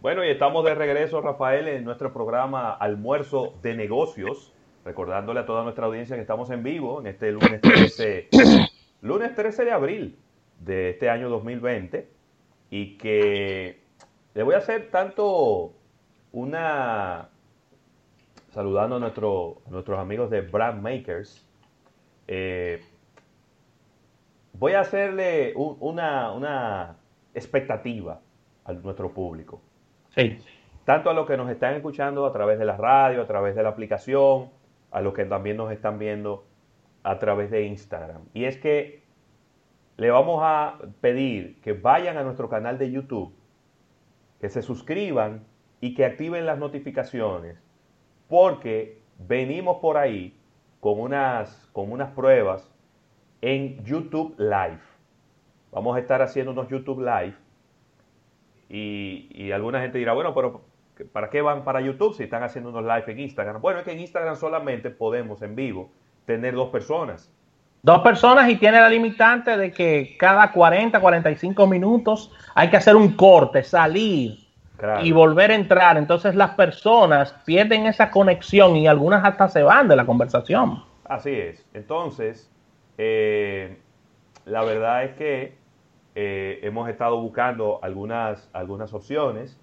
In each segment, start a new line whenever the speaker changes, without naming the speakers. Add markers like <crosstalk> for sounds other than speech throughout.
Bueno, y estamos de regreso, Rafael, en nuestro programa Almuerzo de Negocios, recordándole a toda nuestra audiencia que estamos en vivo en este lunes 13, lunes 13 de abril de este año 2020 y que le voy a hacer tanto una saludando a, nuestro, nuestros amigos de Brand Makers. Eh, voy a hacerle una, una expectativa a nuestro público.
Sí.
Tanto a los que nos están escuchando a través de la radio, a través de la aplicación, a los que también nos están viendo a través de Instagram. Y es que le vamos a pedir que vayan a nuestro canal de YouTube, que se suscriban y que activen las notificaciones, porque venimos por ahí con unas, con unas pruebas en YouTube Live. Vamos a estar haciendo unos YouTube Live y, alguna gente dirá, bueno, pero ¿para qué van para YouTube si están haciendo unos live en Instagram? Bueno, es que en Instagram solamente podemos en vivo tener dos personas.
Dos personas y tiene la limitante de que cada 40, 45 minutos hay que hacer un corte, salir y volver a entrar. Entonces las personas pierden esa conexión y algunas hasta se van de la conversación.
Así es. Entonces, eh, la verdad es que eh, hemos estado buscando algunas, algunas opciones.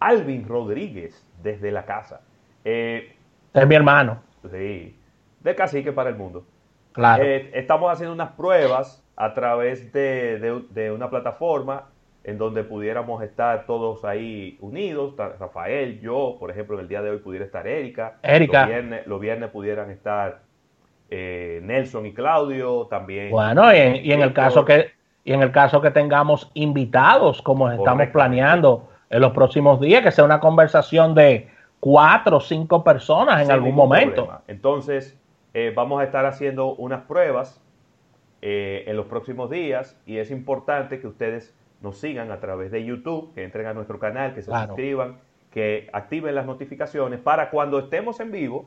Alvin Rodríguez, desde la casa.
Eh, es mi hermano.
Sí, de cacique para el mundo.
Claro.
Eh, estamos haciendo unas pruebas a través de, una plataforma en donde pudiéramos estar todos ahí unidos, Rafael, yo, por ejemplo, en el día de hoy pudiera estar Erika.
Erika.
Los viernes, pudieran estar Nelson y Claudio, también.
Bueno, y en el caso que y en el caso que tengamos invitados, como estamos planeando en los próximos días, que sea una conversación de cuatro o cinco personas en algún momento.
Entonces, eh, vamos a estar haciendo unas pruebas eh, en los próximos días y es importante que ustedes nos sigan a través de YouTube, que entren a nuestro canal, que se suscriban, que activen las notificaciones para cuando estemos en vivo,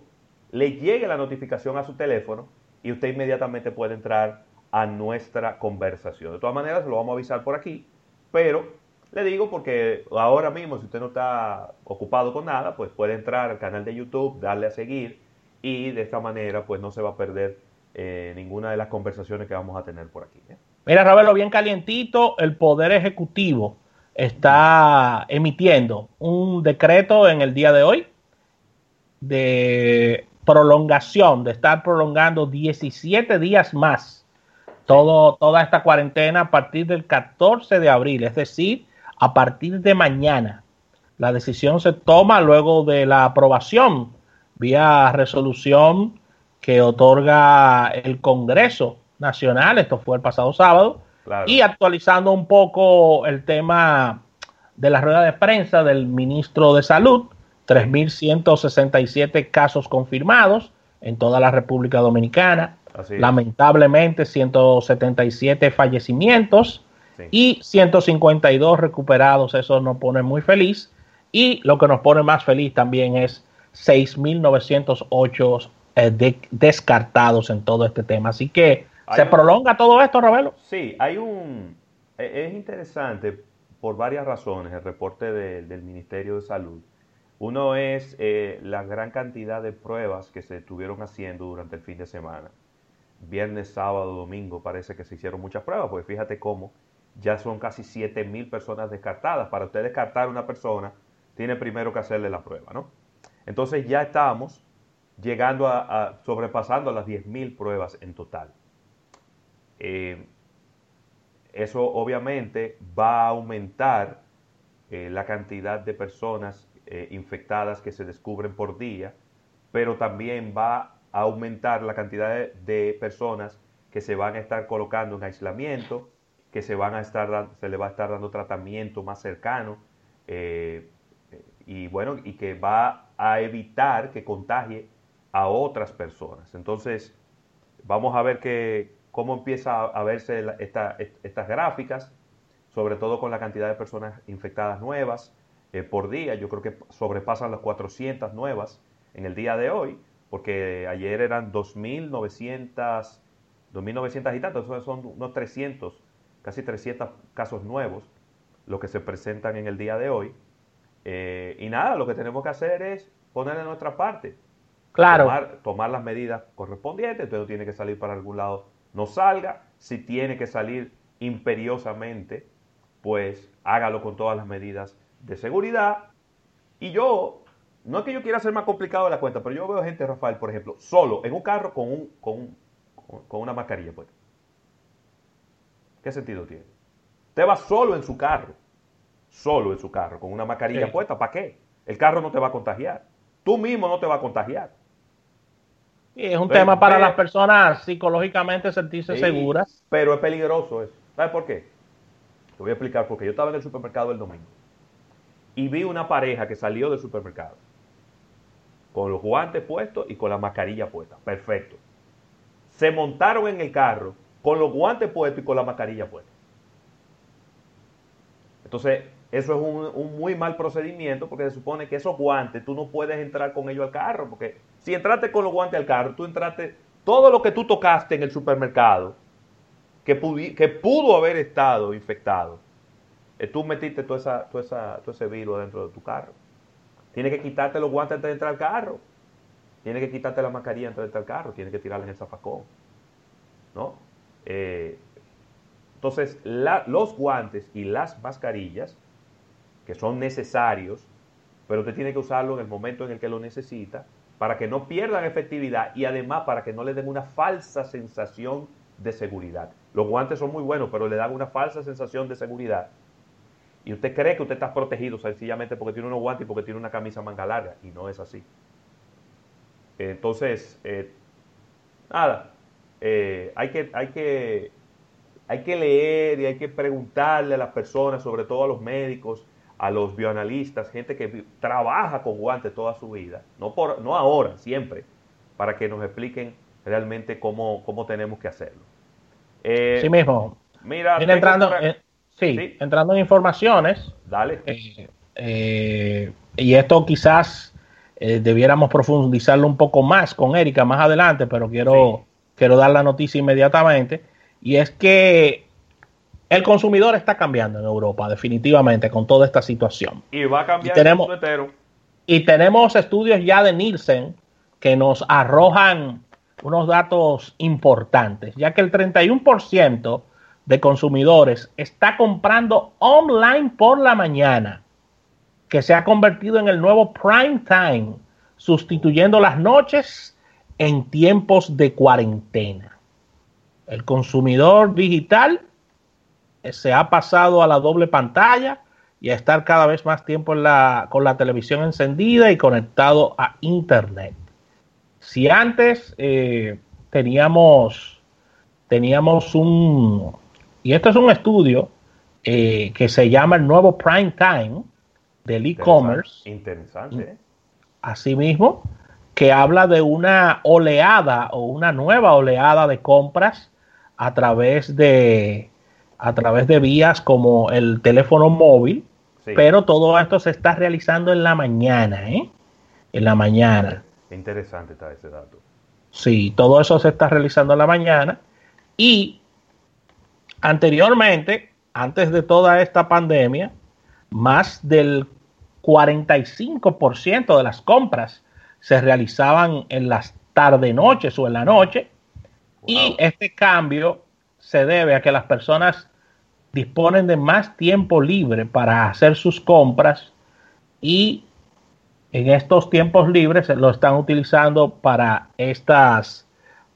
le llegue la notificación a su teléfono y usted inmediatamente puede entrar a nuestra conversación. De todas maneras, lo vamos a avisar por aquí, pero le digo porque ahora mismo, si usted no está ocupado con nada, pues puede entrar al canal de YouTube, darle a seguir y de esta manera, pues no se va a perder eh, ninguna de las conversaciones que vamos a tener por aquí. ¿eh?
Mira, Ravelo, bien calientito, el Poder Ejecutivo está emitiendo un decreto en el día de hoy de prolongación, de estar prolongando 17 días más todo, toda esta cuarentena a partir del 14 de abril, es decir, a partir de mañana. La decisión se toma luego de la aprobación vía resolución que otorga el Congreso Nacional, esto fue el pasado sábado, y actualizando un poco el tema de la rueda de prensa del ministro de Salud, 3.167 casos confirmados en toda la República Dominicana, Lamentablemente, 177 fallecimientos y 152 recuperados. Eso nos pone muy feliz. Y lo que nos pone más feliz también es 6.908 eh, descartados en todo este tema. Así que, ¿se prolonga todo esto, Ravelo?
Sí, hay un... E, es interesante por varias razones el reporte del Ministerio de Salud. Uno es eh, la gran cantidad de pruebas que se estuvieron haciendo durante el fin de semana viernes, sábado, domingo, parece que se hicieron muchas pruebas, porque fíjate cómo ya son casi 7 mil personas descartadas. Para usted descartar una persona, tiene primero que hacerle la prueba, ¿no? Entonces ya estamos llegando a, sobrepasando las 10 mil pruebas en total. Eh, eso obviamente va a aumentar eh, la cantidad de personas eh, infectadas que se descubren por día, pero también va aumentar la cantidad de, personas que se van a estar colocando en aislamiento, que se, van a estar, se le va a estar dando tratamiento más cercano eh, y bueno, y que va a evitar que contagie a otras personas. Entonces, vamos a ver que, cómo empieza a verse estas gráficas, sobre todo con la cantidad de personas infectadas nuevas eh, por día. Yo creo que sobrepasan las 400 nuevas en el día de hoy porque ayer eran 2.900, 2.900 y tantos, son unos 300, casi 300 casos nuevos lo que se presentan en el día de hoy. Eh, y nada, lo que tenemos que hacer es poner en nuestra parte.
Claro.
Tomar, tomar las medidas correspondientes. Usted no tiene que salir para algún lado, no salga. Si tiene que salir imperiosamente, pues hágalo con todas las medidas de seguridad. Y yo, no es que yo quiera hacer más complicado la cuenta, pero yo veo gente, Rafael, por ejemplo, solo en un carro con, un, con, con una mascarilla puesta. ¿Qué sentido tiene? Usted va solo en su carro, solo en su carro, con una mascarilla puesta, ¿para qué? El carro no te va a contagiar. Tú mismo no te va a contagiar.
Y es un tema para las personas psicológicamente sentirse seguras.
Pero es peligroso eso. ¿Sabes por qué? Te voy a explicar porque yo estaba en el supermercado el domingo y vi una pareja que salió del supermercado con los guantes puestos y con la mascarilla puesta. Perfecto. Se montaron en el carro con los guantes puestos y con la mascarilla puesta. Entonces, eso es un, muy mal procedimiento porque se supone que esos guantes tú no puedes entrar con ellos al carro. Porque si entraste con los guantes al carro, tú entraste, todo lo que tú tocaste en el supermercado, que, que pudo haber estado infectado, eh, tú metiste esa, todo ese virus dentro de tu carro. Tienes que quitarte los guantes antes de entrar al carro. Tienes que quitarte la mascarilla antes de entrar al carro. Tienes que tirarla en el zafacón. ¿No? Eh, entonces, los guantes y las mascarillas, que son necesarios, pero usted tiene que usarlo en el momento en el que lo necesita, para que no pierdan efectividad y además para que no le den una falsa sensación de seguridad. Los guantes son muy buenos, pero le dan una falsa sensación de seguridad. Y usted cree que usted está protegido sencillamente porque tiene unos guantes y porque tiene una camisa manga larga. Y no es así. Entonces, eh, nada, eh, hay, que, hay, que, hay que leer y hay que preguntarle a las personas, sobre todo a los médicos, a los bioanalistas, gente que trabaja con guantes toda su vida, no, por, no ahora, siempre, para que nos expliquen realmente cómo, cómo tenemos que hacerlo.
Eh, sí mismo.
Mira,
entrando, sí, entrando en informaciones.
Dale.
Eh, eh, y esto quizás debiéramos profundizarlo un poco más con Erika más adelante, pero quiero, quiero dar la noticia inmediatamente. Y es que el consumidor está cambiando en Europa, definitivamente, con toda esta situación.
Y va a cambiar
y tenemos, Y tenemos estudios ya de Nielsen que nos arrojan unos datos importantes, ya que el 31% de consumidores está comprando online por la mañana, que se ha convertido en el nuevo prime time, sustituyendo las noches en tiempos de cuarentena. El consumidor digital se ha pasado a la doble pantalla y a estar cada vez más tiempo con la televisión encendida y conectado a Internet. Si antes eh, teníamos, teníamos un, y esto es un estudio eh, que se llama el nuevo prime time del e-commerce.
Interesante. ¿eh?
Asimismo, que habla de una oleada o una nueva oleada de compras a través de a través de vías como el teléfono móvil, pero todo esto se está realizando en la mañana, ¿eh? En la mañana.
Interesante está ese dato.
Sí, todo eso se está realizando en la mañana. Y anteriormente, antes de toda esta pandemia, más del 45% de las compras se realizaban en las tarde-noches o en la noche. Y este cambio se debe a que las personas disponen de más tiempo libre para hacer sus compras y en estos tiempos libres lo están utilizando para estas,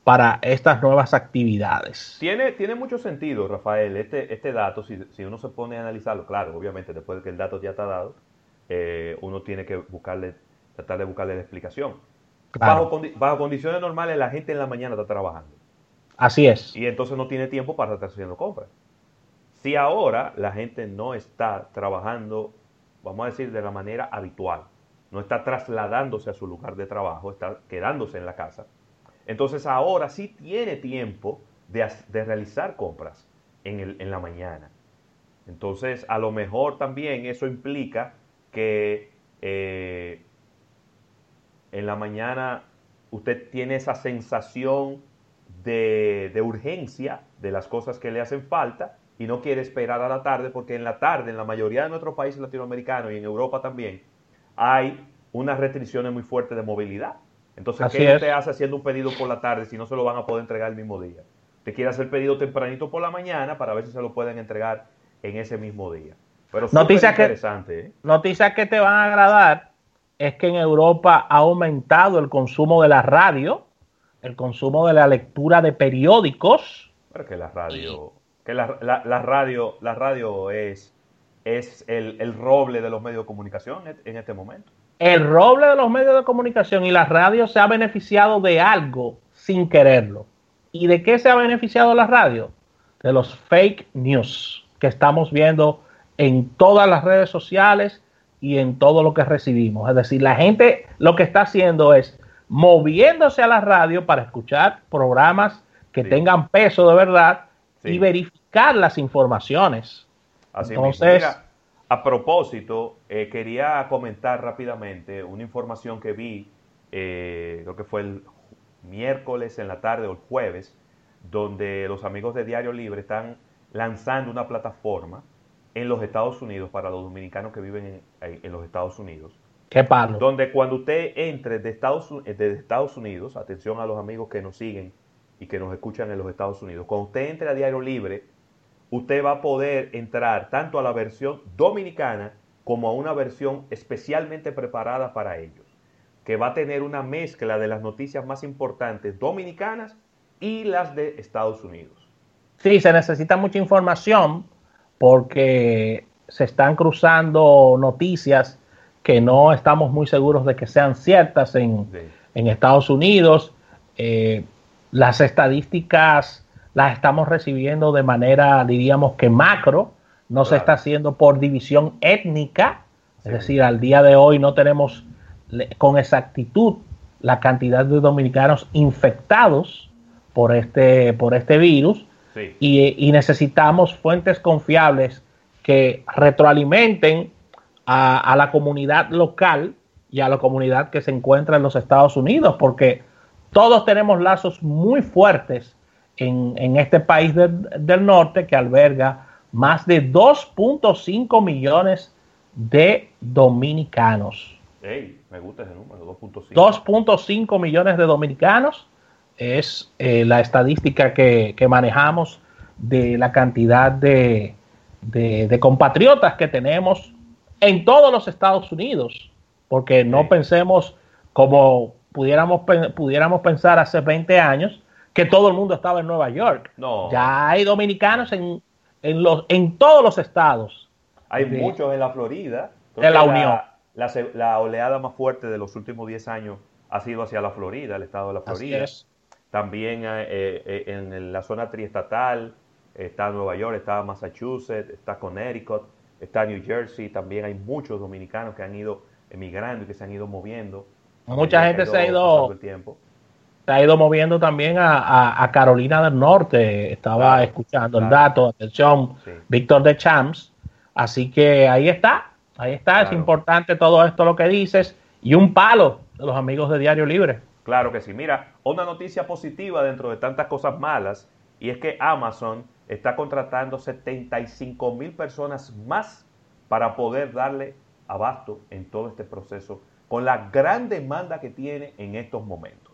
para estas nuevas actividades.
Tiene, tiene mucho sentido, Rafael, este, este dato, si, si uno se pone a analizarlo, claro, obviamente después de que el dato ya está dado, eh, uno tiene que buscarle, tratar de buscarle la explicación. Bajo, bajo condiciones normales la gente en la mañana está trabajando.
Así es.
Y entonces no tiene tiempo para estar haciendo compras. Si ahora la gente no está trabajando, vamos a decir, de la manera habitual, no está trasladándose a su lugar de trabajo, está quedándose en la casa. Entonces ahora sí tiene tiempo de, realizar compras en, la mañana. Entonces a lo mejor también eso implica que eh, en la mañana usted tiene esa sensación de, de, urgencia de las cosas que le hacen falta y no quiere esperar a la tarde porque en la tarde, en la mayoría de nuestros países latinoamericanos y en Europa también, hay unas restricciones muy fuertes de movilidad. Entonces, ¿qué usted hace haciendo un pedido por la tarde si no se lo van a poder entregar el mismo día? Te quiere hacer pedido tempranito por la mañana para ver si se lo pueden entregar en ese mismo día.
Pero noticias interesante. Que, ¿eh? Noticias que te van a agradar es que en Europa ha aumentado el consumo de la radio, el consumo de la lectura de periódicos.
Pero que la radio, que la, radio, la radio es, es el, roble de los medios de comunicación en este momento.
El roble de los medios de comunicación y la radio se ha beneficiado de algo sin quererlo. ¿Y de qué se ha beneficiado la radio? De los fake news que estamos viendo en todas las redes sociales y en todo lo que recibimos. Es decir, la gente lo que está haciendo es moviéndose a la radio para escuchar programas que tengan peso de verdad y verificar las informaciones.
Así Entonces, a propósito, eh, quería comentar rápidamente una información que vi, eh, creo que fue el miércoles en la tarde o el jueves, donde los amigos de Diario Libre están lanzando una plataforma en los Estados Unidos para los dominicanos que viven en, los Estados Unidos.
¿Qué palo?
Donde cuando usted entre de Estados, de Estados Unidos, atención a los amigos que nos siguen y que nos escuchan en los Estados Unidos, cuando usted entre a Diario Libre, usted va a poder entrar tanto a la versión dominicana como a una versión especialmente preparada para ellos que va a tener una mezcla de las noticias más importantes dominicanas y las de Estados Unidos.
Sí, se necesita mucha información porque se están cruzando noticias que no estamos muy seguros de que sean ciertas en, Estados Unidos. Eh, las estadísticas las estamos recibiendo de manera, diríamos que macro, no se está haciendo por división étnica, es decir, al día de hoy no tenemos con exactitud la cantidad de dominicanos infectados por este, por este virus y, necesitamos fuentes confiables que retroalimenten a, la comunidad local y a la comunidad que se encuentra en los Estados Unidos, porque todos tenemos lazos muy fuertes en, este país del norte que alberga más de 2.5 millones de dominicanos.
Me gusta ese número, 2.5.
2.5 millones de dominicanos es eh, la estadística que, manejamos de la cantidad de, compatriotas que tenemos en todos los Estados Unidos, porque no pensemos como pudiéramos, pudiéramos pensar hace 20 años que todo el mundo estaba en Nueva York. No. Ya hay dominicanos en, en, los, en todos los estados.
Hay muchos en la Florida.
En la Unión
la, oleada más fuerte de los últimos 10 años ha sido hacia la Florida, el estado de la Florida. También eh, eh, en la zona triestatal está Nueva York, está Massachusetts, está Connecticut, está New Jersey. También hay muchos dominicanos que han ido emigrando y que se han ido moviendo.
Mucha gente se ha ido, se ha ido moviendo también a, Carolina del Norte. Estaba escuchando el dato, atención, Víctor de Champs. Así que ahí está, Ahí está, es importante todo esto lo que dices y un palo de los amigos de Diario Libre.
Claro que sí. Mira, una noticia positiva dentro de tantas cosas malas y es que Amazon está contratando 75 mil personas más para poder darle abasto en todo este proceso con la gran demanda que tiene en estos momentos.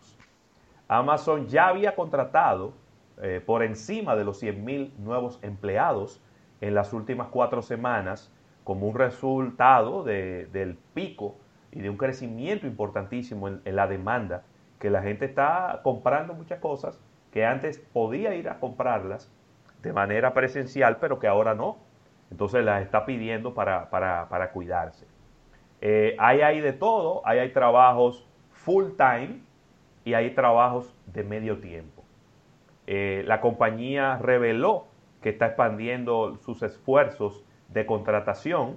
Amazon ya había contratado eh, por encima de los 100 mil nuevos empleados en las últimas cuatro semanas como un resultado del pico y de un crecimiento importantísimo en, la demanda, que la gente está comprando muchas cosas que antes podía ir a comprarlas de manera presencial, pero que ahora no. Entonces las está pidiendo para, cuidarse. Eh, hay ahí de todo, hay, hay trabajos full time y hay trabajos de medio tiempo. Eh, la compañía reveló que está expandiendo sus esfuerzos de contratación.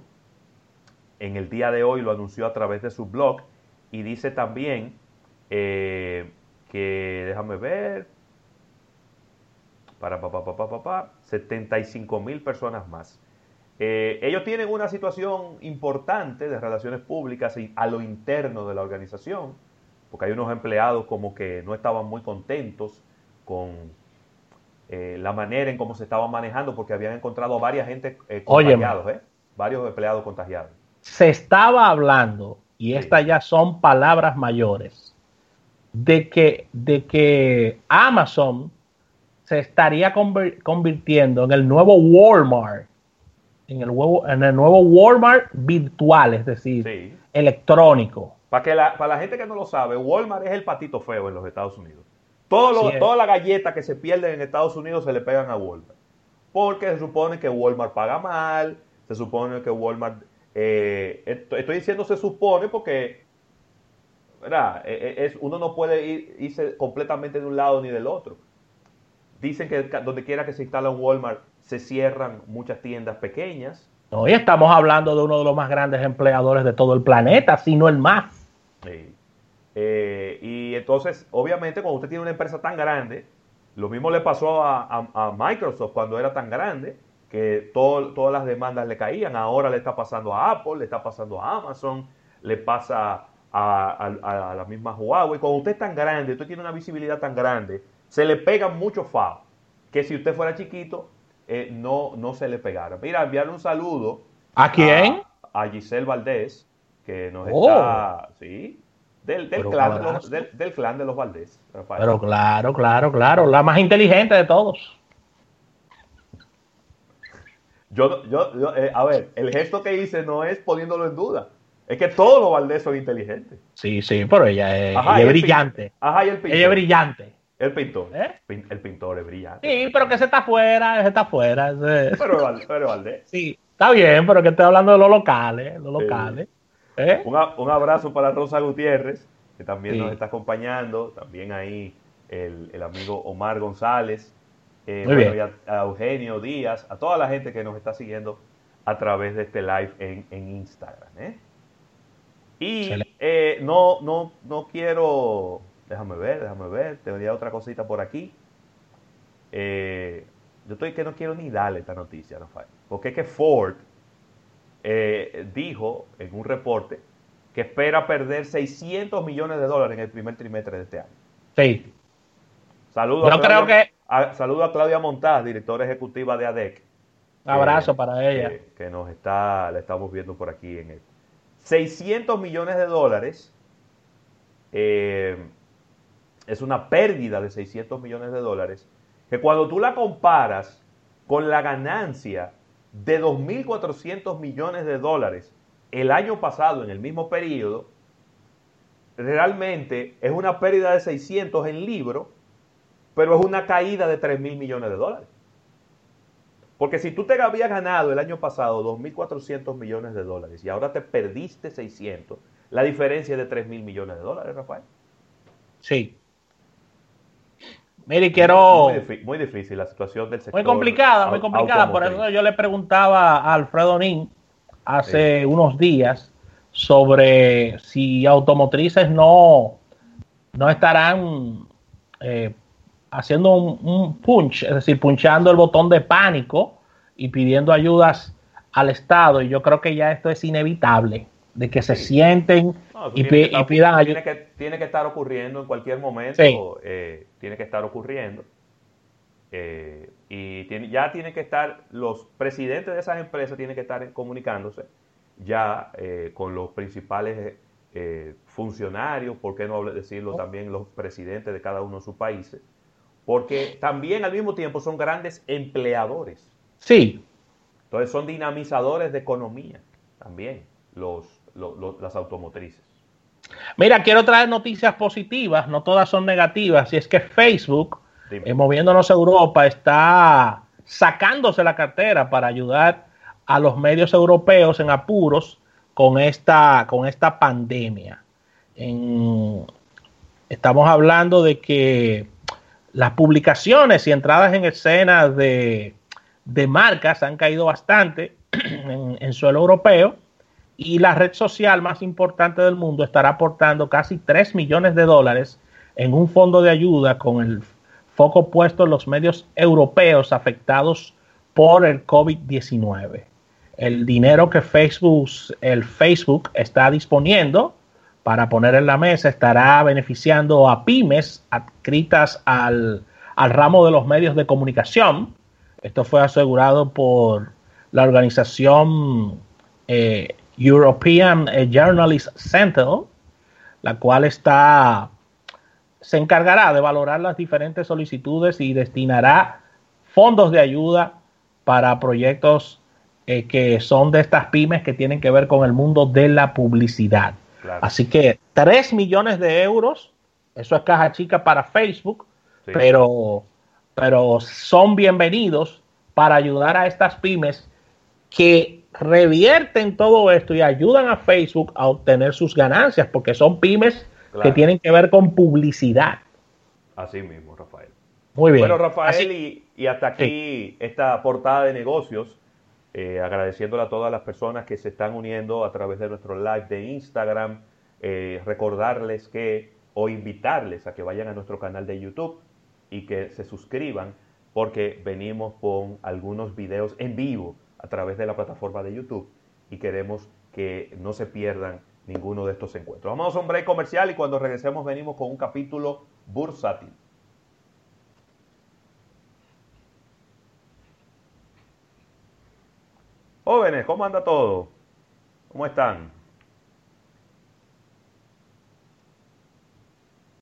En el día de hoy lo anunció a través de su blog y dice también eh, que, déjame ver, para pa, pa, pa, pa 75 mil personas más. Eh, ellos tienen una situación importante de relaciones públicas a lo interno de la organización, porque hay unos empleados como que no estaban muy contentos con eh, la manera en cómo se estaban manejando, porque habían encontrado a varias gente eh, contagiados, ¿eh? varios empleados contagiados.
Se estaba hablando, y estas ya son palabras mayores, de que, de que Amazon se estaría convirtiendo en el nuevo Walmart, en el nuevo, en el nuevo Walmart virtual, es decir, electrónico.
Para, que la, para la gente que no lo sabe, Walmart es el patito feo en los Estados Unidos. Todo todas las galletas que se pierden en Estados Unidos se le pegan a Walmart. Porque se supone que Walmart paga mal, se supone que Walmart... Eh, estoy diciendo se supone porque ¿verdad? E, e, es, uno no puede ir, irse completamente de un lado ni del otro. Dicen que donde quiera que se instala un Walmart se cierran muchas tiendas pequeñas.
Hoy estamos hablando de uno de los más grandes empleadores de todo el planeta, si no el más.
Eh, y entonces, obviamente, cuando usted tiene una empresa tan grande, lo mismo le pasó a, Microsoft cuando era tan grande, que todas las demandas le caían. Ahora le está pasando a Apple, le está pasando a Amazon, le pasa a, la misma Huawei. Cuando usted es tan grande, usted tiene una visibilidad tan grande, se le pegan muchos FAO, que si usted fuera chiquito, eh, no, no se le pegara. Mira, enviarle un saludo.
¿A quién?
A, Giselle Valdés, que nos oh. está, sí, del, clan de los, del, clan de los Valdés.
Pero claro, claro, claro, la más inteligente de todos.
Yo, yo, eh, a ver, el gesto que hice no es poniéndolo en duda. Es que todos los Valdés son inteligentes.
Sí, sí, pero ella es, brillante.
Ajá, y el
Ella es brillante.
El pintor. ¿Eh? El pintor es brillante.
Sí, pero que se está afuera, ese está afuera.
Pero, pero Valdés.
Sí, está bien, pero que estoy hablando de los locales, los locales.
¿Eh? Un, abrazo para Rosa Gutiérrez, que también nos está acompañando. También ahí el, amigo Omar González. Eh, a, Eugenio Díaz, a toda la gente que nos está siguiendo a través de este live en, Instagram. ¿eh? Y no, no, no quiero, déjame ver, déjame ver, tendría otra cosita por aquí. yo estoy que no quiero ni darle esta noticia, Rafael, porque es que Ford eh, dijo en un reporte que espera perder 600 millones de dólares en el primer trimestre de este año.
Sí.
Saludo, a, Claudia, a, saludo a Claudia Montaz, directora ejecutiva de ADEC.
Un abrazo para ella.
Que, nos está, la estamos viendo por aquí en el 600 millones de dólares eh, es una pérdida de 600 millones de dólares que cuando tú la comparas con la ganancia de 2.400 millones de dólares el año pasado en el mismo periodo, realmente es una pérdida de 600 en libro, pero es una caída de 3.000 millones de dólares. Porque si tú te habías ganado el año pasado 2.400 millones de dólares y ahora te perdiste 600, la diferencia es de 3.000 millones de dólares, Rafael.
Sí. Mire, quiero...
Muy, difícil, la situación del sector.
Muy complicada, muy complicada. Por eso yo le preguntaba a Alfredo Nin hace unos días sobre si automotrices no, no estarán eh, haciendo un, punch, es decir, punchando el botón de pánico y pidiendo ayudas al Estado. Y yo creo que ya esto es inevitable, de que se sienten y, pidan ayuda.
Tiene que, tiene que estar ocurriendo en cualquier momento. Eh, tiene que estar ocurriendo. Eh, y ya tienen que estar, los presidentes de esas empresas tienen que estar comunicándose ya eh, con los principales eh, funcionarios, ¿por qué no decirlo también los presidentes de cada uno de sus países? Porque también al mismo tiempo son grandes empleadores.
Sí.
Entonces son dinamizadores de economía también los, las automotrices.
Mira, quiero traer noticias positivas, no todas son negativas, y es que Facebook, eh, moviéndonos a Europa, está sacándose la cartera para ayudar a los medios europeos en apuros con esta, con esta pandemia. estamos hablando de que las publicaciones y entradas en escena de, marcas han caído bastante <clears throat> en, en suelo europeo y la red social más importante del mundo estará aportando casi 3 millones de dólares en un fondo de ayuda con el foco puesto en los medios europeos afectados por el COVID-19. El dinero que Facebook, el Facebook está disponiendo para poner en la mesa estará beneficiando a pymes adscritas al, al ramo de los medios de comunicación. Esto fue asegurado por la organización eh, European eh, Journalist Center, la cual está se encargará de valorar las diferentes solicitudes y destinará fondos de ayuda para proyectos eh, que son de estas pymes que tienen que ver con el mundo de la publicidad. Así que 3 millones de euros, eso es caja chica para Facebook, pero, pero son bienvenidos para ayudar a estas pymes que revierten todo esto y ayudan a Facebook a obtener sus ganancias, porque son pymes que tienen que ver con publicidad.
Así mismo, Rafael.
Muy bien.
Bueno, Rafael, y, hasta aquí esta portada de negocios. Eh, agradeciéndole a todas las personas que se están uniendo a través de nuestro live de Instagram. Eh, recordarles que, o invitarles a que vayan a nuestro canal de YouTube y que se suscriban porque venimos con algunos videos en vivo a través de la plataforma de YouTube y queremos que no se pierdan ninguno de estos encuentros. Vamos a un break comercial y cuando regresemos venimos con un capítulo bursátil. Jóvenes, ¿cómo anda todo? ¿Cómo están?